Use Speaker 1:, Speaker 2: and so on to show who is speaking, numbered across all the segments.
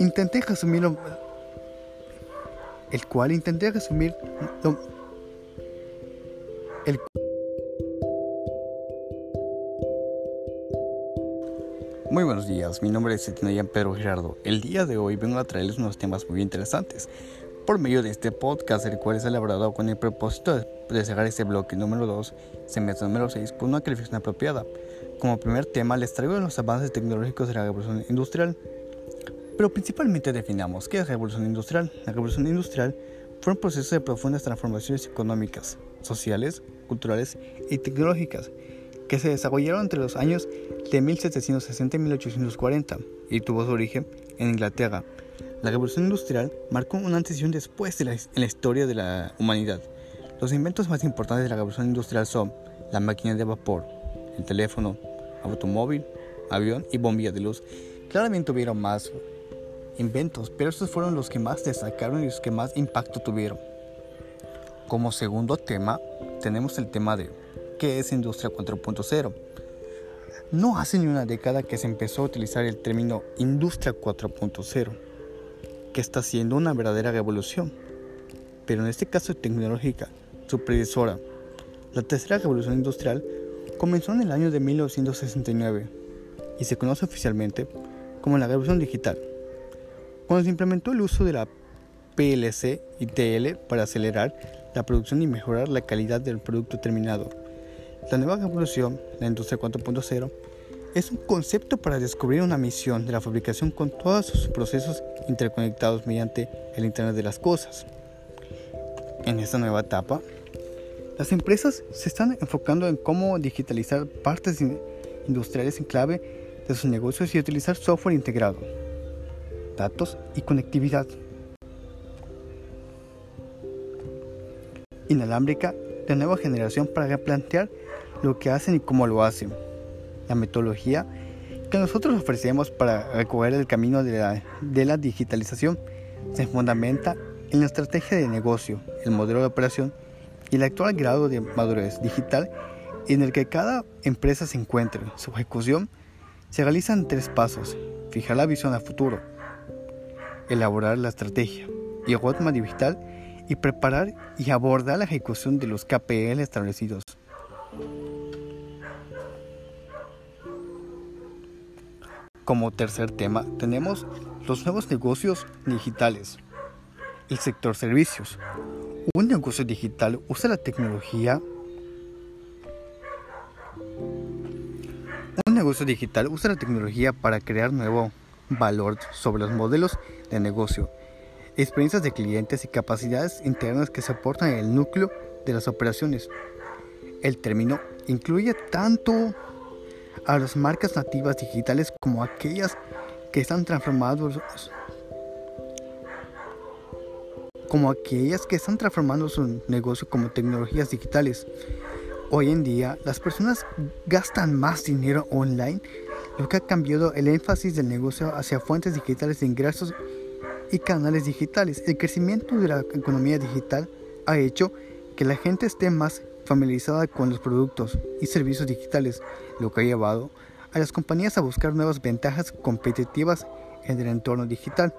Speaker 1: intenté resumir lo, el cual intenté resumir lo, el Muy buenos días, mi nombre es Etinayan Pedro Gerardo. El día de hoy vengo a traerles unos temas muy interesantes por medio de este podcast, el cual es elaborado con el propósito de cerrar este bloque número 2, semestre número 6, con una calificación apropiada. Como primer tema les traigo los avances tecnológicos de la revolución industrial, pero principalmente definamos qué es la revolución industrial. La revolución industrial fue un proceso de profundas transformaciones económicas, sociales, culturales y tecnológicas que se desarrollaron entre los años de 1760 y 1840 y tuvo su origen en Inglaterra. La revolución industrial marcó un antes y un después en la historia de la humanidad. Los inventos más importantes de la revolución industrial son la máquina de vapor, el teléfono, automóvil, avión y bombilla de luz. Claramente hubieron más inventos, pero estos fueron los que más destacaron y los que más impacto tuvieron. Como segundo tema, tenemos el tema de ¿Qué es Industria 4.0? No hace ni una década que se empezó a utilizar el término Industria 4.0, que está siendo una verdadera revolución, pero en este caso tecnológica, su predecesora. La tercera revolución industrial comenzó en el año de 1969 y se conoce oficialmente como la revolución digital, cuando se implementó el uso de la PLC y TL para acelerar la producción y mejorar la calidad del producto terminado la nueva revolución, la industria 4.0, es un concepto para descubrir una misión de la fabricación con todos sus procesos interconectados mediante el Internet de las Cosas. En esta nueva etapa, las empresas se están enfocando en cómo digitalizar partes industriales en clave de sus negocios y utilizar software integrado, datos y conectividad inalámbrica de nueva generación para replantear lo que hacen y cómo lo hacen. La metodología que nosotros ofrecemos para recorrer el camino de la, de la digitalización se fundamenta en la estrategia de negocio, el modelo de operación y el actual grado de madurez digital en el que cada empresa se encuentre. Su ejecución se realiza en tres pasos. Fijar la visión a futuro, elaborar la estrategia y el roadmap digital y preparar y abordar la ejecución de los KPL establecidos. Como tercer tema tenemos los nuevos negocios digitales. El sector servicios. Un negocio digital usa la tecnología. Un negocio digital usa la tecnología para crear nuevo valor sobre los modelos de negocio, experiencias de clientes y capacidades internas que se aportan en el núcleo de las operaciones. El término incluye tanto a las marcas nativas digitales como aquellas que están transformando como aquellas que están transformando su negocio como tecnologías digitales. Hoy en día las personas gastan más dinero online, lo que ha cambiado el énfasis del negocio hacia fuentes digitales de ingresos y canales digitales. El crecimiento de la economía digital ha hecho que la gente esté más familiarizada con los productos y servicios digitales, lo que ha llevado a las compañías a buscar nuevas ventajas competitivas en el entorno digital.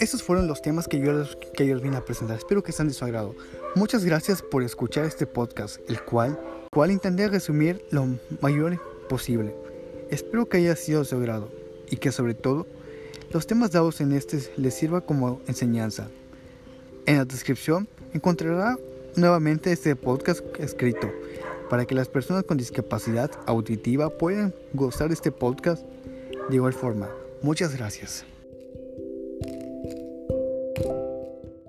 Speaker 1: Estos fueron los temas que yo, que yo les vine a presentar. Espero que sean de su agrado. Muchas gracias por escuchar este podcast, el cual, cual intenté resumir lo mayor posible. Espero que haya sido de agrado y que sobre todo los temas dados en este les sirva como enseñanza. En la descripción encontrará nuevamente este podcast escrito para que las personas con discapacidad auditiva puedan gozar de este podcast de igual forma. Muchas gracias.